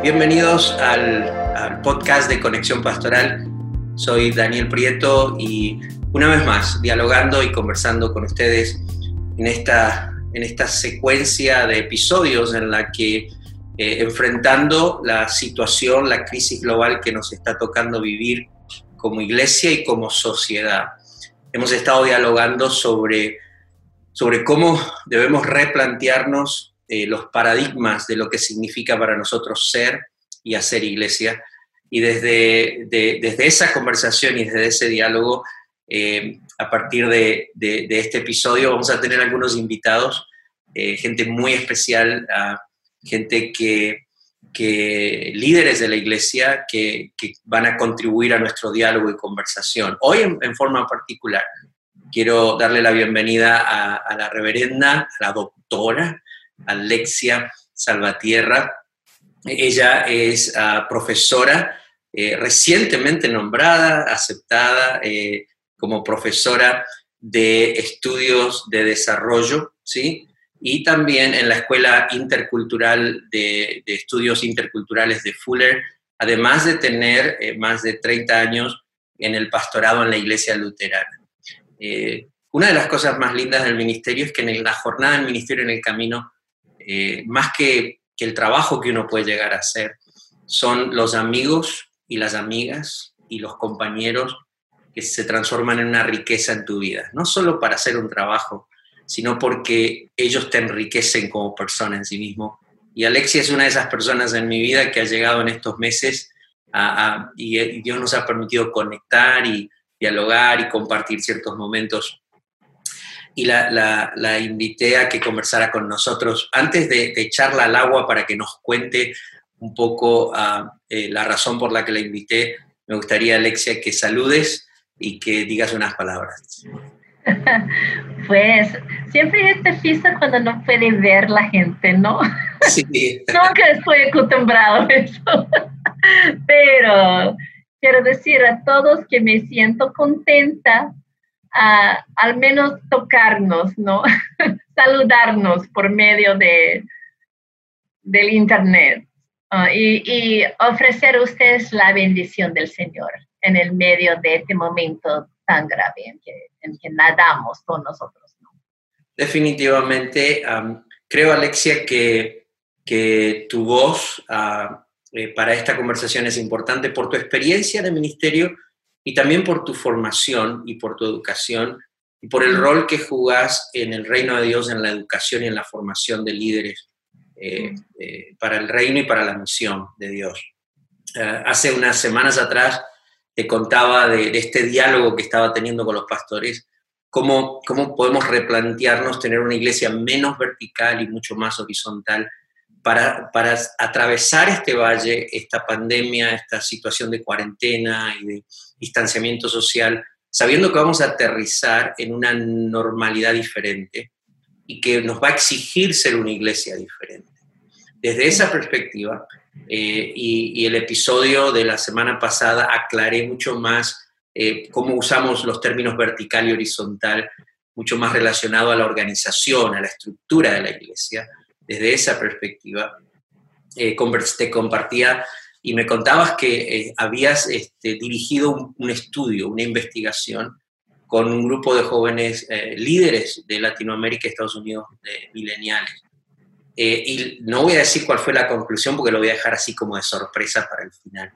Bienvenidos al, podcast de Conexión Pastoral. Soy Daniel Prieto y una vez más dialogando y conversando con ustedes en esta, en esta secuencia de episodios en la que eh, enfrentando la situación, la crisis global que nos está tocando vivir como iglesia y como sociedad. Hemos estado dialogando sobre, sobre cómo debemos replantearnos eh, los paradigmas de lo que significa para nosotros ser y hacer iglesia. Y desde, desde esa conversación y desde ese diálogo, eh, a partir de, este episodio, vamos a tener algunos invitados, eh, gente muy especial, gente que, que, líderes de la iglesia que, van a contribuir a nuestro diálogo y conversación. Hoy en, forma particular, quiero darle la bienvenida a, a la reverenda, a la doctora, Alexia Salvatierra. Ella es ah, profesora eh, recientemente nombrada, aceptada eh, como profesora de estudios de desarrollo, ¿sí? Y también en la Escuela Intercultural de, Estudios Interculturales de Fuller, además de tener eh, más de 30 años en el pastorado en la Iglesia Luterana. una de las cosas más lindas del ministerio es que en la jornada del ministerio en el camino eh, más que, el trabajo que uno puede llegar a hacer, son los amigos y las amigas y los compañeros que se transforman en una riqueza en tu vida, no solo para hacer un trabajo, sino porque ellos te enriquecen como persona en sí mismo. Y Alexia es una de esas personas en mi vida que ha llegado en estos meses y Dios nos ha permitido conectar y dialogar y compartir ciertos momentos y la, invité a que conversara con nosotros. Antes de, echarla al agua para que nos cuente un poco ah, eh, la razón por la que la invité, me gustaría, Alexia, que saludes y que digas unas palabras. Pues siempre es difícil cuando no puede ver la gente, ¿no? Sí. Nunca estoy acostumbrado a eso. Pero quiero decir a todos que me siento contenta al menos tocarnos, ¿no? Saludarnos por medio de, del Internet y, ofrecer a ustedes la bendición del Señor en el medio de este momento tan grave en que, nadamos con nosotros. ¿no? Definitivamente, creo, Alexia, que, que tu voz ah, eh, para esta conversación es importante por tu experiencia de ministerio y también por tu formación y por tu educación y por el rol que jugás en el reino de Dios, en la educación y en la formación de líderes eh, eh, para el reino y para la misión de Dios. Eh, hace unas semanas atrás te contaba de, de, este diálogo que estaba teniendo con los pastores, cómo, cómo podemos replantearnos tener una iglesia menos vertical y mucho más horizontal para, para, atravesar este valle, esta pandemia, esta situación de cuarentena y de distanciamiento social, sabiendo que vamos a aterrizar en una normalidad diferente y que nos va a exigir ser una iglesia diferente. Desde esa perspectiva, eh, y, el episodio de la semana pasada aclaré mucho más eh, cómo usamos los términos vertical y horizontal, mucho más relacionado a la organización, a la estructura de la iglesia. Desde esa perspectiva, eh, te compartía y me contabas que eh, habías este, dirigido un, estudio, una investigación con un grupo de jóvenes eh, líderes de Latinoamérica y Estados Unidos, mileniales. Eh, y no voy a decir cuál fue la conclusión porque lo voy a dejar así como de sorpresa para el final.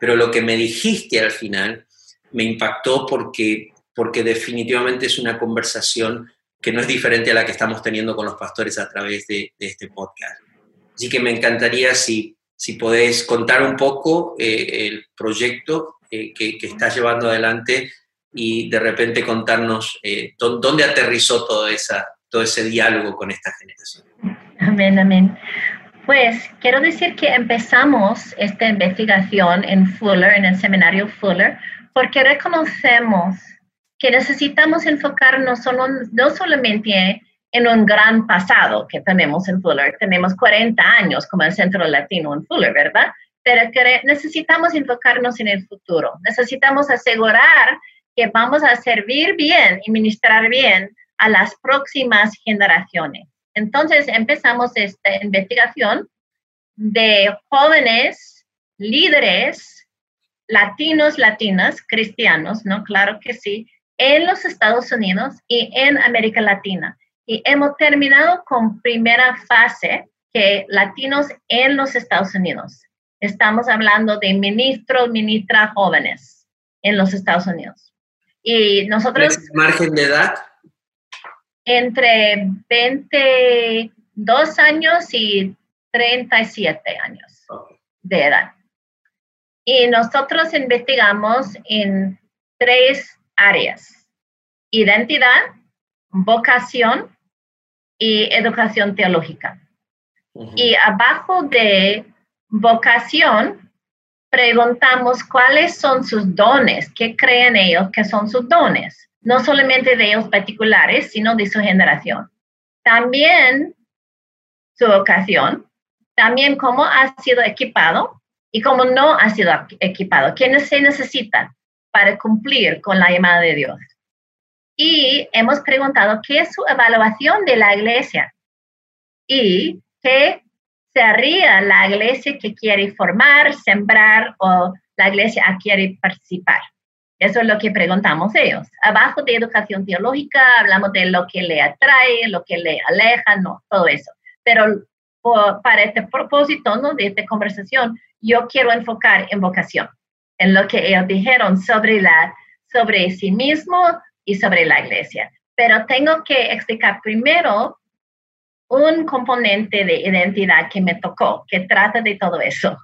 Pero lo que me dijiste al final me impactó porque, porque definitivamente es una conversación que no es diferente a la que estamos teniendo con los pastores a través de, de este podcast. Así que me encantaría si si podés contar un poco eh, el proyecto eh, que, que, estás llevando adelante y de repente contarnos eh, dónde aterrizó todo, esa, todo ese diálogo con esta generación. Amén, amén. Pues quiero decir que empezamos esta investigación en Fuller, en el seminario Fuller, porque reconocemos que necesitamos enfocarnos solo, no solamente en un gran pasado que tenemos en Fuller. Tenemos 40 años como el Centro Latino en Fuller, ¿verdad? Pero necesitamos enfocarnos en el futuro. Necesitamos asegurar que vamos a servir bien y ministrar bien a las próximas generaciones. Entonces empezamos esta investigación de jóvenes líderes latinos, latinas, cristianos, ¿no? Claro que sí, en los Estados Unidos y en América Latina. Y hemos terminado con primera fase, que latinos en los Estados Unidos. Estamos hablando de ministros, ministras jóvenes en los Estados Unidos. Y nosotros... ¿Margen de edad? Entre 22 años y 37 años de edad. Y nosotros investigamos en tres áreas. Identidad, vocación y educación teológica. Y abajo de vocación, preguntamos cuáles son sus dones, qué creen ellos que son sus dones, no solamente de ellos particulares, sino de su generación. También su vocación, también cómo ha sido equipado y cómo no ha sido equipado, quiénes se necesitan para cumplir con la llamada de Dios. Y hemos preguntado qué es su evaluación de la iglesia y qué sería la iglesia que quiere formar, sembrar o la iglesia que quiere participar. Eso es lo que preguntamos ellos. Abajo de educación teológica hablamos de lo que le atrae, lo que le aleja, no, todo eso. Pero para este propósito ¿no? de esta conversación, yo quiero enfocar en vocación, en lo que ellos dijeron sobre, la, sobre sí mismo y sobre la iglesia. Pero tengo que explicar primero un componente de identidad que me tocó, que trata de todo eso.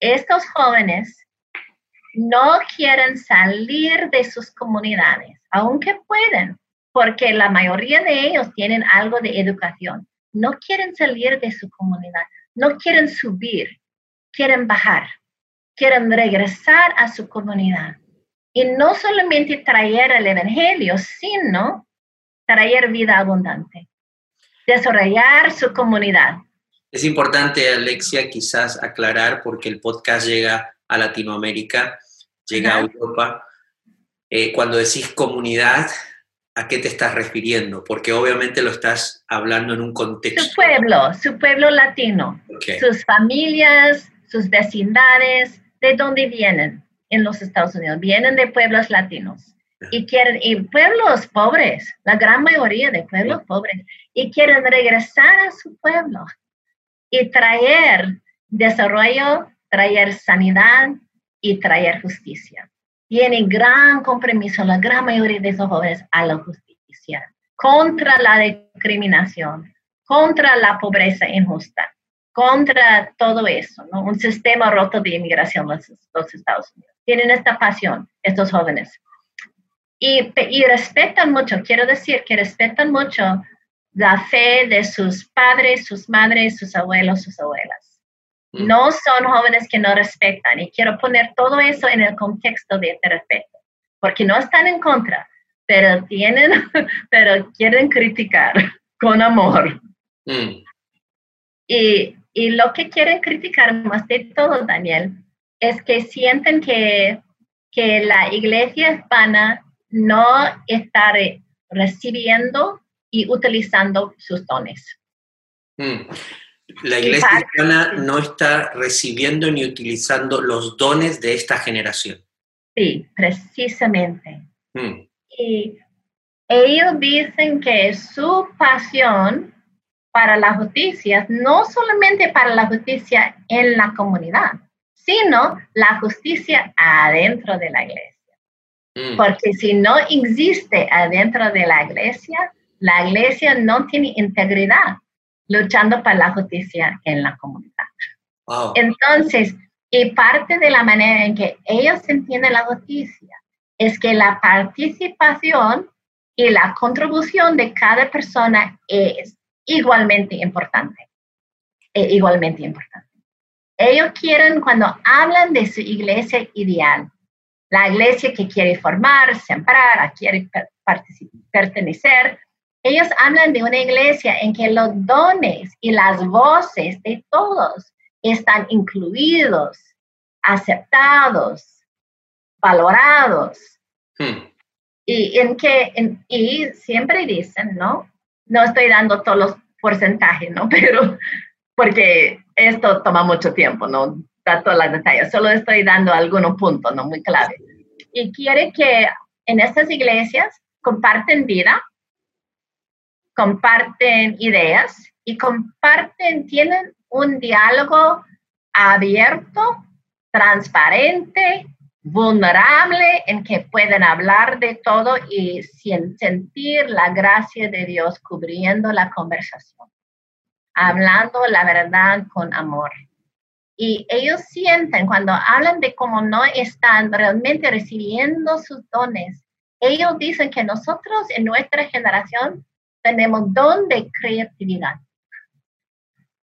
Estos jóvenes no quieren salir de sus comunidades, aunque pueden, porque la mayoría de ellos tienen algo de educación. No quieren salir de su comunidad, no quieren subir, quieren bajar, quieren regresar a su comunidad. Y no solamente traer el Evangelio, sino traer vida abundante desarrollar su comunidad. Es importante, Alexia, quizás aclarar, porque el podcast llega a Latinoamérica, llega a Europa. Eh, cuando decís comunidad, ¿a qué te estás refiriendo? Porque obviamente lo estás hablando en un contexto. Su pueblo, su pueblo latino, sus familias, sus vecindades, ¿de dónde vienen en los Estados Unidos? Vienen de pueblos latinos y quieren, y pueblos pobres, la gran mayoría de pueblos pobres, y quieren regresar a su pueblo y traer desarrollo, traer sanidad y traer justicia. Tienen gran compromiso la gran mayoría de esos jóvenes a la justicia, contra la discriminación, contra la pobreza injusta, contra todo eso, ¿no? un sistema roto de inmigración en los, los Estados Unidos. Tienen esta pasión, estos jóvenes y, respetan mucho, quiero decir que respetan mucho la fe de sus padres, sus madres, sus abuelos, sus abuelas. Mm. No son jóvenes que no respetan y quiero poner todo eso en el contexto de este respeto, porque no están en contra, pero tienen, pero quieren criticar con amor. Mm. Y, y lo que quieren criticar más de todo, Daniel, es que sienten que, que la iglesia hispana no estar recibiendo y utilizando sus dones. Hmm. La iglesia cristiana no está recibiendo ni utilizando los dones de esta generación. Sí, precisamente. Hmm. Y ellos dicen que su pasión para la justicia, no solamente para la justicia en la comunidad, sino la justicia adentro de la iglesia. Mm. Porque si no existe adentro de la iglesia, la iglesia no tiene integridad luchando para la justicia en la comunidad. Entonces, y parte de la manera en que ellos entienden la justicia es que la participación y la contribución de cada persona es igualmente importante. Es igualmente importante. Ellos quieren, cuando hablan de su iglesia ideal, la iglesia que quiere formar, sembrar, quiere pertenecer. Ellos hablan de una iglesia en que los dones y las voces de todos están incluidos, aceptados, valorados. Hmm. Y en que, y siempre dicen, ¿no? No estoy dando todos los porcentajes, ¿no? Pero, porque esto toma mucho tiempo, no da todas las detalles, solo estoy dando algunos puntos, no muy clave. Y quiere que en estas iglesias comparten vida, comparten ideas y comparten, tienen un diálogo abierto, transparente, vulnerable, en que pueden hablar de todo y sentir la gracia de Dios cubriendo la conversación, hablando la verdad con amor. Y ellos sienten cuando hablan de cómo no están realmente recibiendo sus dones, ellos dicen que nosotros en nuestra generación tenemos don de creatividad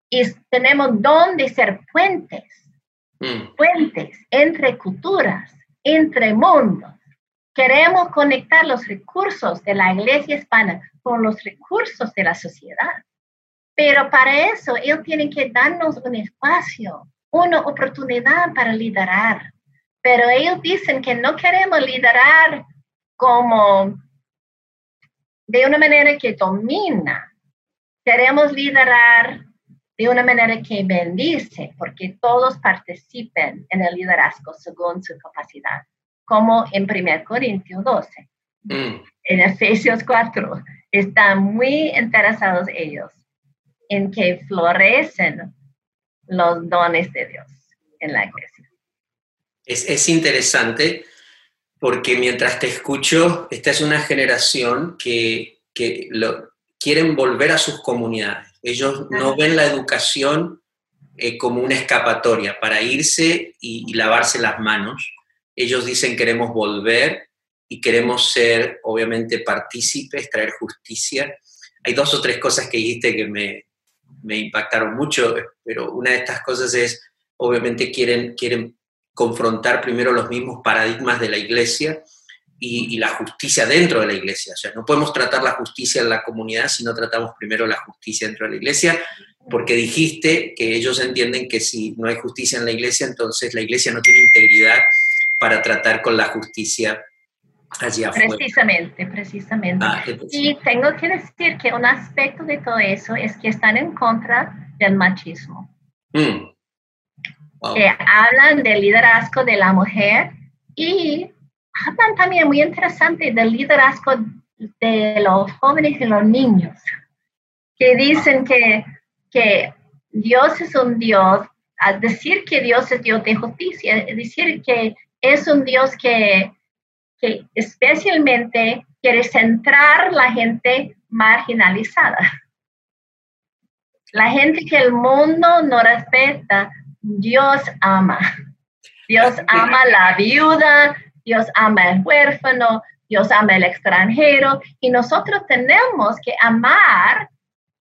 y tenemos don de ser puentes, mm. puentes entre culturas, entre mundos. Queremos conectar los recursos de la iglesia hispana con los recursos de la sociedad. Pero para eso ellos tienen que darnos un espacio, una oportunidad para liderar. Pero ellos dicen que no queremos liderar como de una manera que domina. Queremos liderar de una manera que bendice, porque todos participen en el liderazgo según su capacidad, como en 1 Corintios 12. Mm. En Efesios 4 están muy interesados ellos en que florecen los dones de Dios en la iglesia. Es, es interesante porque mientras te escucho, esta es una generación que, que lo, quieren volver a sus comunidades. Ellos no ven la educación eh, como una escapatoria para irse y, y, lavarse las manos. Ellos dicen queremos volver y queremos ser, obviamente, partícipes, traer justicia. Hay dos o tres cosas que dijiste que me, me impactaron mucho, pero una de estas cosas es, obviamente, quieren, quieren confrontar primero los mismos paradigmas de la iglesia y, la justicia dentro de la iglesia. O sea, no podemos tratar la justicia en la comunidad si no tratamos primero la justicia dentro de la iglesia, porque dijiste que ellos entienden que si no hay justicia en la iglesia, entonces la iglesia no tiene integridad para tratar con la justicia allí. Precisamente, precisamente. Ah, y tengo que decir que un aspecto de todo eso es que están en contra del machismo. Mm. Que hablan del liderazgo de la mujer y hablan también muy interesante del liderazgo de los jóvenes y los niños, que dicen que, que Dios es un Dios, al decir que Dios es Dios de justicia, decir que es un Dios que, que especialmente quiere centrar la gente marginalizada. La gente que el mundo no respeta, Dios ama. Dios ama la viuda, Dios ama al huérfano, Dios ama al extranjero y nosotros tenemos que amar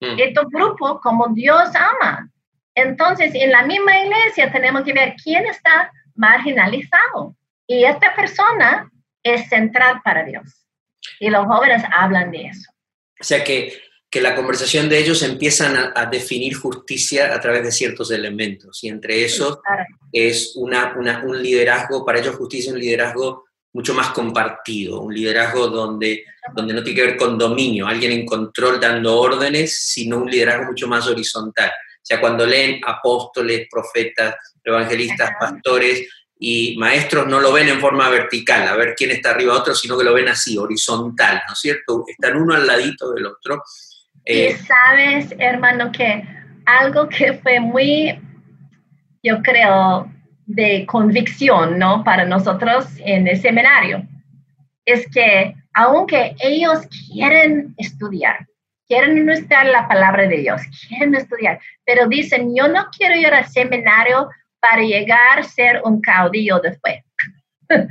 mm. estos grupos como Dios ama. Entonces, en la misma iglesia tenemos que ver quién está marginalizado y esta persona es central para Dios. Y los jóvenes hablan de eso. O sea que, que la conversación de ellos empiezan a, definir justicia a través de ciertos elementos y entre esos es una, un liderazgo, para ellos justicia es un liderazgo mucho más compartido, un liderazgo donde, donde no tiene que ver con dominio, alguien en control dando órdenes, sino un liderazgo mucho más horizontal. O sea, cuando leen apóstoles, profetas, evangelistas, pastores y maestros, no lo ven en forma vertical, a ver quién está arriba de otro, sino que lo ven así, horizontal, ¿no es cierto? Están uno al ladito del otro. y eh, sabes, hermano, que algo que fue muy yo creo, de convicción, ¿no? Para nosotros en el seminario, es que aunque ellos quieren estudiar, quieren estudiar la palabra de Dios, quieren estudiar, pero dicen, yo no quiero ir al seminario para llegar a ser un caudillo después.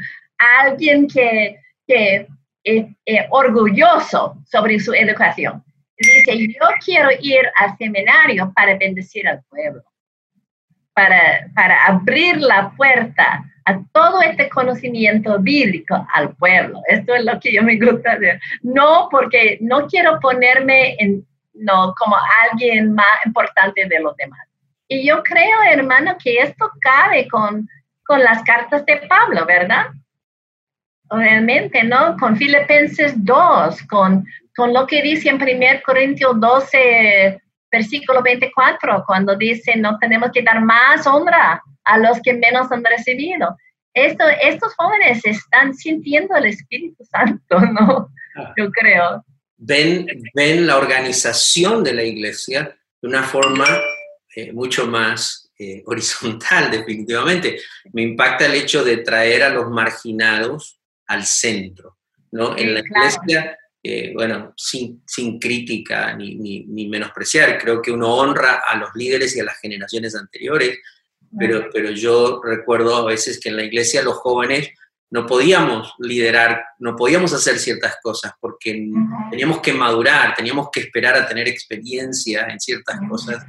Alguien que, que es, orgulloso sobre su educación. Dice, yo quiero ir al seminario para bendecir al pueblo para, para abrir la puerta a todo este conocimiento bíblico al pueblo. Esto es lo que yo me gusta hacer. No porque no quiero ponerme en, no, como alguien más importante de los demás. Y yo creo, hermano, que esto cabe con, con las cartas de Pablo, ¿verdad? Realmente, ¿no? Con Filipenses 2, con, con lo que dice en 1 Corintios 12, versículo 24, cuando dice, no tenemos que dar más honra a los que menos han recibido. Esto, estos jóvenes están sintiendo el Espíritu Santo, ¿no? Ah. Yo creo. Ven, ven la organización de la iglesia de una forma eh, mucho más eh, horizontal, definitivamente. Me impacta el hecho de traer a los marginados al centro, ¿no? en la iglesia, eh, bueno, sin, sin crítica ni, ni, ni, menospreciar, creo que uno honra a los líderes y a las generaciones anteriores, pero, pero yo recuerdo a veces que en la iglesia los jóvenes no podíamos liderar, no podíamos hacer ciertas cosas porque teníamos que madurar, teníamos que esperar a tener experiencia en ciertas cosas.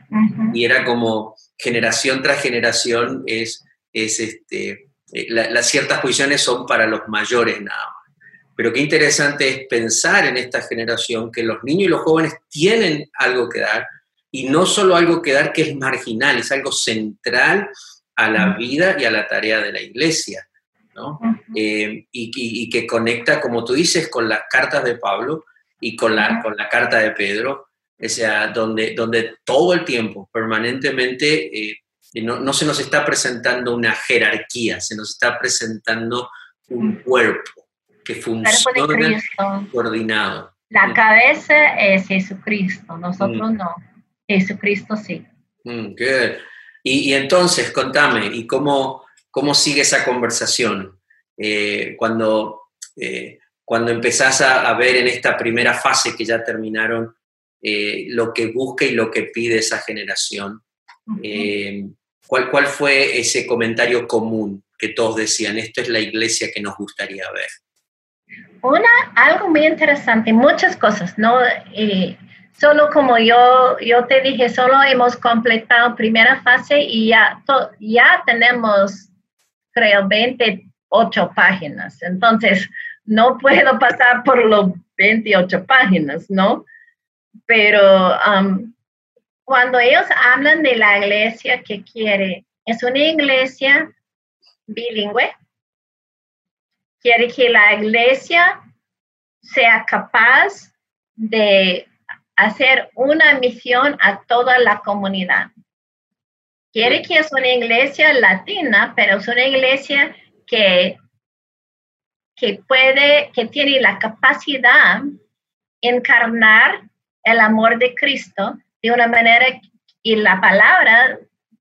Y era como generación tras generación es, es este, eh, las ciertas posiciones son para los mayores nada más. Pero qué interesante es pensar en esta generación que los niños y los jóvenes tienen algo que dar y no solo algo que dar que es marginal, es algo central a la vida y a la tarea de la iglesia. Eh, y, que conecta, como tú dices, con las cartas de Pablo y con la, con la carta de Pedro, o sea, donde, donde todo el tiempo, permanentemente, eh, no, no, se nos está presentando una jerarquía, se nos está presentando un cuerpo que funciona coordinado. La cabeza es Jesucristo, nosotros mm. no, Jesucristo sí. Mm, y, y, entonces, contame, ¿y cómo, ¿Cómo sigue esa conversación? Eh, cuando, eh, cuando empezás a, ver en esta primera fase que ya terminaron eh, lo que busca y lo que pide esa generación, ¿cuál, ¿cuál fue ese comentario común que todos decían, esto es la iglesia que nos gustaría ver? Una, algo muy interesante, muchas cosas, ¿no? solo como yo, yo te dije, solo hemos completado primera fase y ya, ya tenemos creo, 28 páginas. Entonces, no puedo pasar por los 28 páginas, ¿no? Pero um, cuando ellos hablan de la iglesia que quiere, es una iglesia bilingüe, quiere que la iglesia sea capaz de hacer una misión a toda la comunidad. Quiere que es una iglesia latina, pero es una iglesia que, que puede, que tiene la capacidad de encarnar el amor de Cristo de una manera y la palabra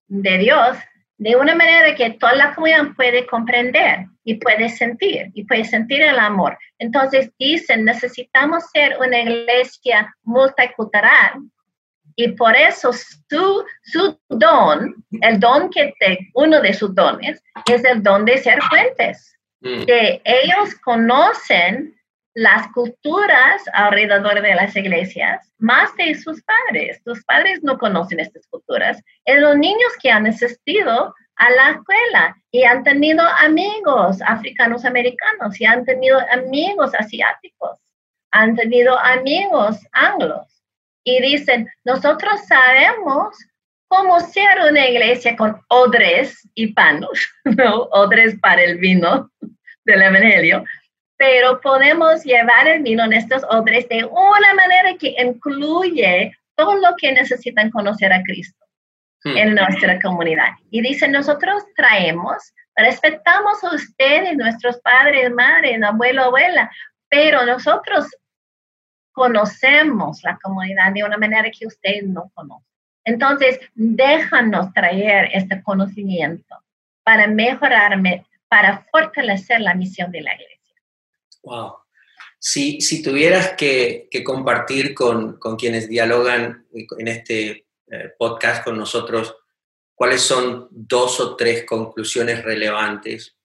de Dios de una manera que toda la comunidad puede comprender y puede sentir, y puede sentir el amor. Entonces dicen, necesitamos ser una iglesia multicultural y por eso su, su don, el don que te, uno de sus dones, es el don de ser fuentes. Mm. Que ellos conocen las culturas alrededor de las iglesias más de sus padres. Sus padres no conocen estas culturas. Es los niños que han asistido a la escuela y han tenido amigos africanos americanos y han tenido amigos asiáticos, han tenido amigos anglos y dicen, nosotros sabemos cómo ser una iglesia con odres y panos, ¿no? Odres para el vino del Evangelio, pero podemos llevar el vino en estos odres de una manera que incluye todo lo que necesitan conocer a Cristo hmm. en nuestra comunidad. Y dicen, nosotros traemos, respetamos a ustedes, nuestros padres, madres, abuelo, abuela, pero nosotros conocemos la comunidad de una manera que ustedes no conocen. Entonces, déjanos traer este conocimiento para mejorar, para fortalecer la misión de la iglesia. Wow. Si, si tuvieras que, compartir con, quienes dialogan en este eh, podcast con nosotros, ¿cuáles son dos o tres conclusiones relevantes?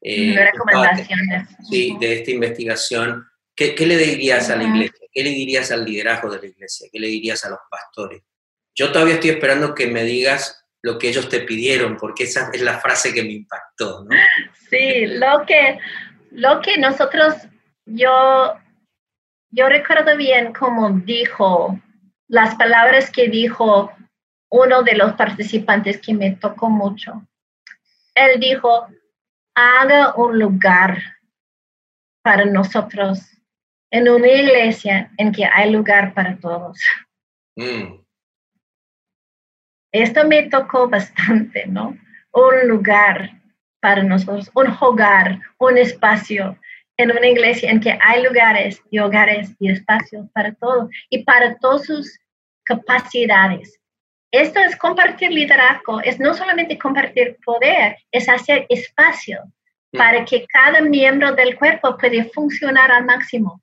Eh, recomendaciones. Sí, de esta investigación. ¿Qué, ¿Qué, le dirías a la iglesia? ¿Qué le dirías al liderazgo de la iglesia? ¿Qué le dirías a los pastores? Yo todavía estoy esperando que me digas lo que ellos te pidieron, porque esa es la frase que me impactó, ¿no? Sí, lo que, lo que nosotros, yo, yo recuerdo bien cómo dijo, las palabras que dijo uno de los participantes que me tocó mucho. Él dijo, haga un lugar para nosotros en una iglesia en que hay lugar para todos. Mm. Esto me tocó bastante, ¿no? Un lugar para nosotros, un hogar, un espacio en una iglesia en que hay lugares y hogares y espacios para todo y para todas sus capacidades. Esto es compartir liderazgo, es no solamente compartir poder, es hacer espacio mm. para que cada miembro del cuerpo pueda funcionar al máximo.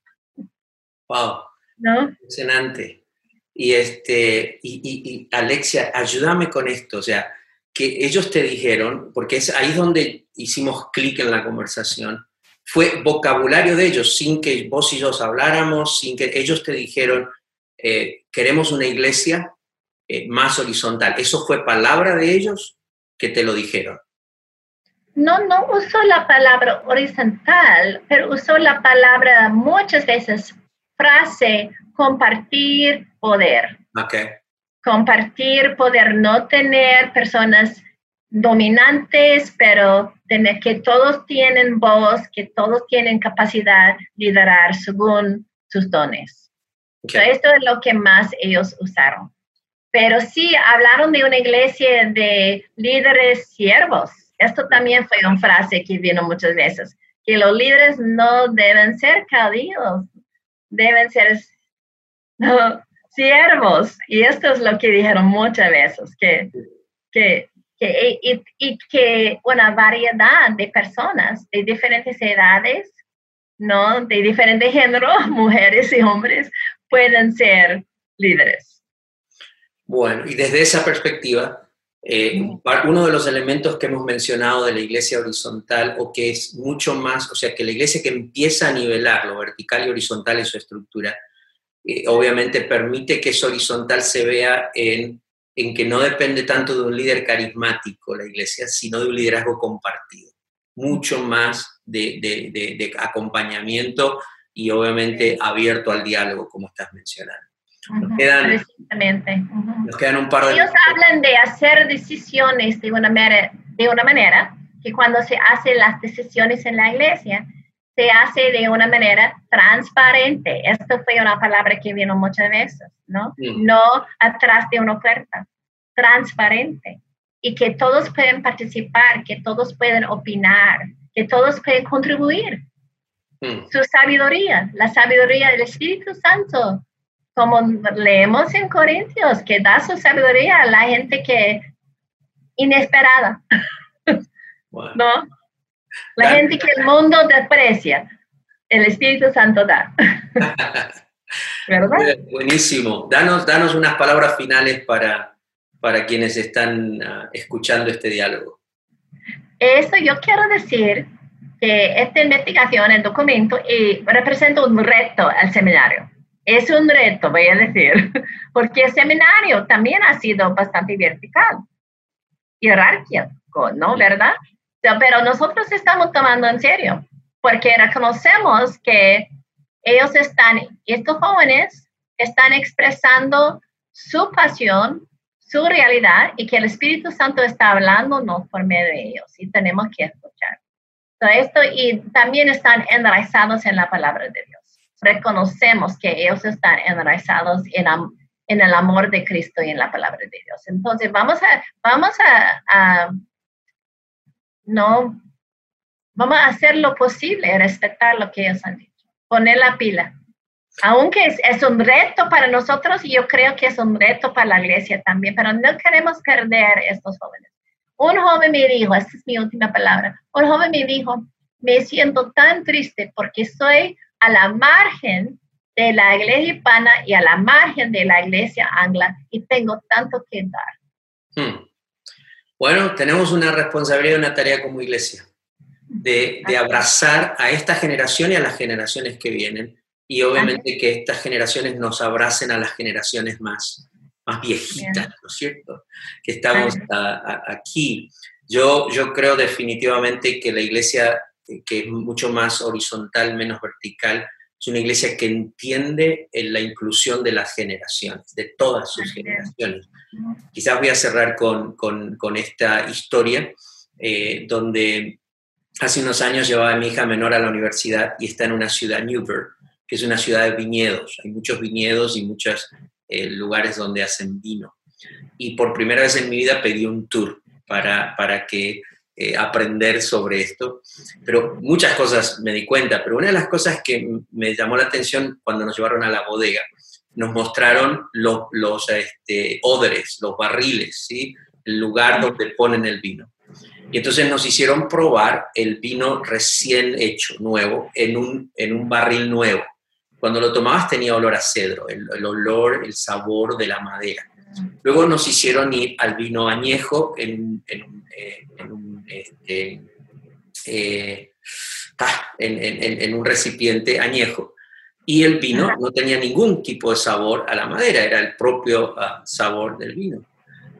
Wow. ¿No? Impresionante. Y, este, y, y, Alexia, ayúdame con esto, o sea, que ellos te dijeron, porque es ahí donde hicimos clic en la conversación, fue vocabulario de ellos, sin que vos y yo habláramos, sin que ellos te dijeron, eh, queremos una iglesia eh, más horizontal. ¿Eso fue palabra de ellos que te lo dijeron? No, no usó la palabra horizontal, pero usó la palabra muchas veces, frase, compartir poder. Okay. Compartir poder, no tener personas dominantes, pero tener que todos tienen voz, que todos tienen capacidad de liderar según sus dones. esto es lo que más ellos usaron. Pero sí, hablaron de una iglesia de líderes siervos. Esto también fue una frase que vino muchas veces, que los líderes no deben ser caídos, deben ser siervos. Y esto es lo que dijeron muchas veces, que, que y, que una variedad de personas de diferentes edades, ¿no? De diferentes géneros, mujeres y hombres, pueden ser líderes. Bueno, y desde esa perspectiva, eh, uno de los elementos que hemos mencionado de la iglesia horizontal, o que es mucho más, o sea, que la iglesia que empieza a nivelar lo vertical y horizontal en su estructura, eh, obviamente permite que eso horizontal se vea en en que no depende tanto de un líder carismático la iglesia, sino de un liderazgo compartido, mucho más de, acompañamiento y obviamente abierto al diálogo, como estás mencionando. Nos quedan, nos quedan un par de... Ellos hablan de hacer decisiones de una, manera, de una manera que cuando se hacen las decisiones en la iglesia, se hace de una manera transparente. Esto fue una palabra que vino muchas veces, ¿no? Mm. No atrás de una oferta, transparente. Y que todos pueden participar, que todos pueden opinar, que todos pueden contribuir. Mm. Su sabiduría, la sabiduría del Espíritu Santo, como leemos en Corintios, que da su sabiduría a la gente que inesperada. ¿No? La gente que el mundo desprecia, el Espíritu Santo da. ¿Verdad? Buenísimo. Danos, danos unas palabras finales para, para quienes están ah, escuchando este diálogo. Eso yo quiero decir que esta investigación, el documento, y representa un reto al seminario. Es un reto, voy a decir, porque el seminario también ha sido bastante vertical, jerárquico, ¿no? ¿Verdad? pero nosotros estamos tomando en serio, porque reconocemos que ellos están, estos jóvenes están expresando su pasión, su realidad y que el Espíritu Santo está hablándonos por medio de ellos y tenemos que escuchar. Todo esto y también están enraizados en la palabra de Dios. Reconocemos que ellos están enraizados en, en el amor de Cristo y en la palabra de Dios. Entonces vamos a, vamos a no, vamos a hacer lo posible, respetar lo que ellos han dicho, poner la pila. Aunque es, un reto para nosotros y yo creo que es un reto para la iglesia también, pero no queremos perder estos jóvenes. Un joven me dijo, esta es mi última palabra, un joven me dijo, me siento tan triste porque soy a la margen de la iglesia hispana y a la margen de la iglesia angla y tengo tanto que dar. Hmm. Bueno, tenemos una responsabilidad y una tarea como iglesia, de, abrazar a esta generación y a las generaciones que vienen, y obviamente que estas generaciones nos abracen a las generaciones más, más viejitas, ¿no es cierto? Que estamos aquí. Yo, yo creo definitivamente que la iglesia, que es mucho más horizontal, menos vertical, es una iglesia que entiende la inclusión de las generaciones, de todas sus generaciones. Quizás voy a cerrar con, con, esta historia, eh, donde hace unos años llevaba a mi hija menor a la universidad y está en una ciudad, Newburgh, que es una ciudad de viñedos. Hay muchos viñedos y muchos eh, lugares donde hacen vino. y por primera vez en mi vida pedí un tour para, para que eh, aprender sobre esto, pero muchas cosas me di cuenta, pero una de las cosas que me llamó la atención cuando nos llevaron a la bodega, nos mostraron los, este, odres, los barriles, ¿sí? el lugar donde ponen el vino. Y entonces nos hicieron probar el vino recién hecho, nuevo, en un, en un barril nuevo. Cuando lo tomabas tenía olor a cedro, el olor, el sabor de la madera. Luego nos hicieron ir al vino añejo en, un, este, eh, ah, en, un recipiente añejo. Y el vino no tenía ningún tipo de sabor a la madera, era el propio ah, sabor del vino.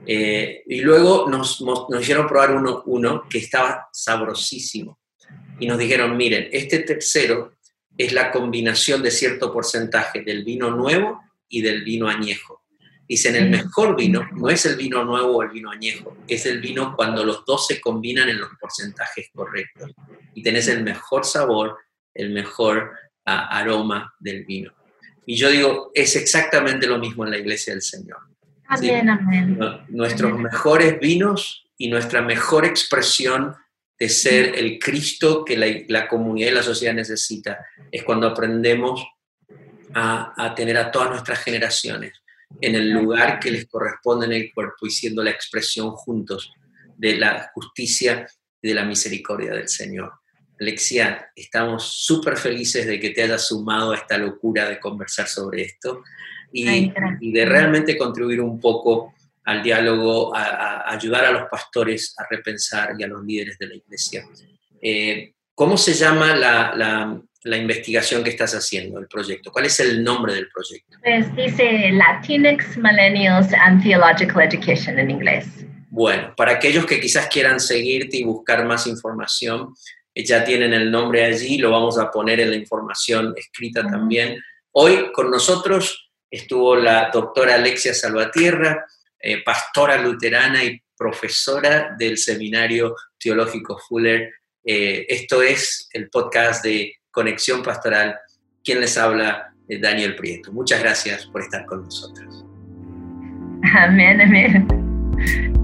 Eh, y luego nos, nos, hicieron probar uno, uno que estaba sabrosísimo. Y nos dijeron, miren, este tercero es la combinación de cierto porcentaje del vino nuevo y del vino añejo. Dicen, el mejor vino no es el vino nuevo o el vino añejo, es el vino cuando los dos se combinan en los porcentajes correctos. Y tenés el mejor sabor, el mejor ah, aroma del vino. Y yo digo, es exactamente lo mismo en la iglesia del Señor. Amén, amén. Nuestros mejores vinos y nuestra mejor expresión de ser el Cristo que la, la comunidad y la sociedad necesita es cuando aprendemos a, a tener a todas nuestras generaciones en el lugar que les corresponde en el cuerpo y siendo la expresión juntos de la justicia y de la misericordia del Señor. Alexia, estamos súper felices de que te hayas sumado a esta locura de conversar sobre esto y, de realmente contribuir un poco al diálogo, a, ayudar a los pastores a repensar y a los líderes de la iglesia. Eh, ¿Cómo se llama la, la investigación que estás haciendo, el proyecto? ¿Cuál es el nombre del proyecto? Pues dice Latinx Millennials and Theological Education en inglés. Bueno, para aquellos que quizás quieran seguirte y buscar más información, eh, ya tienen el nombre allí, lo vamos a poner en la información escrita también. Hoy con nosotros estuvo la doctora Alexia Salvatierra, eh, pastora luterana y profesora del Seminario Teológico Fuller. Eh, esto es el podcast de Conexión Pastoral. Quien les habla, Daniel Prieto. Muchas gracias por estar con nosotros. Amén, amén.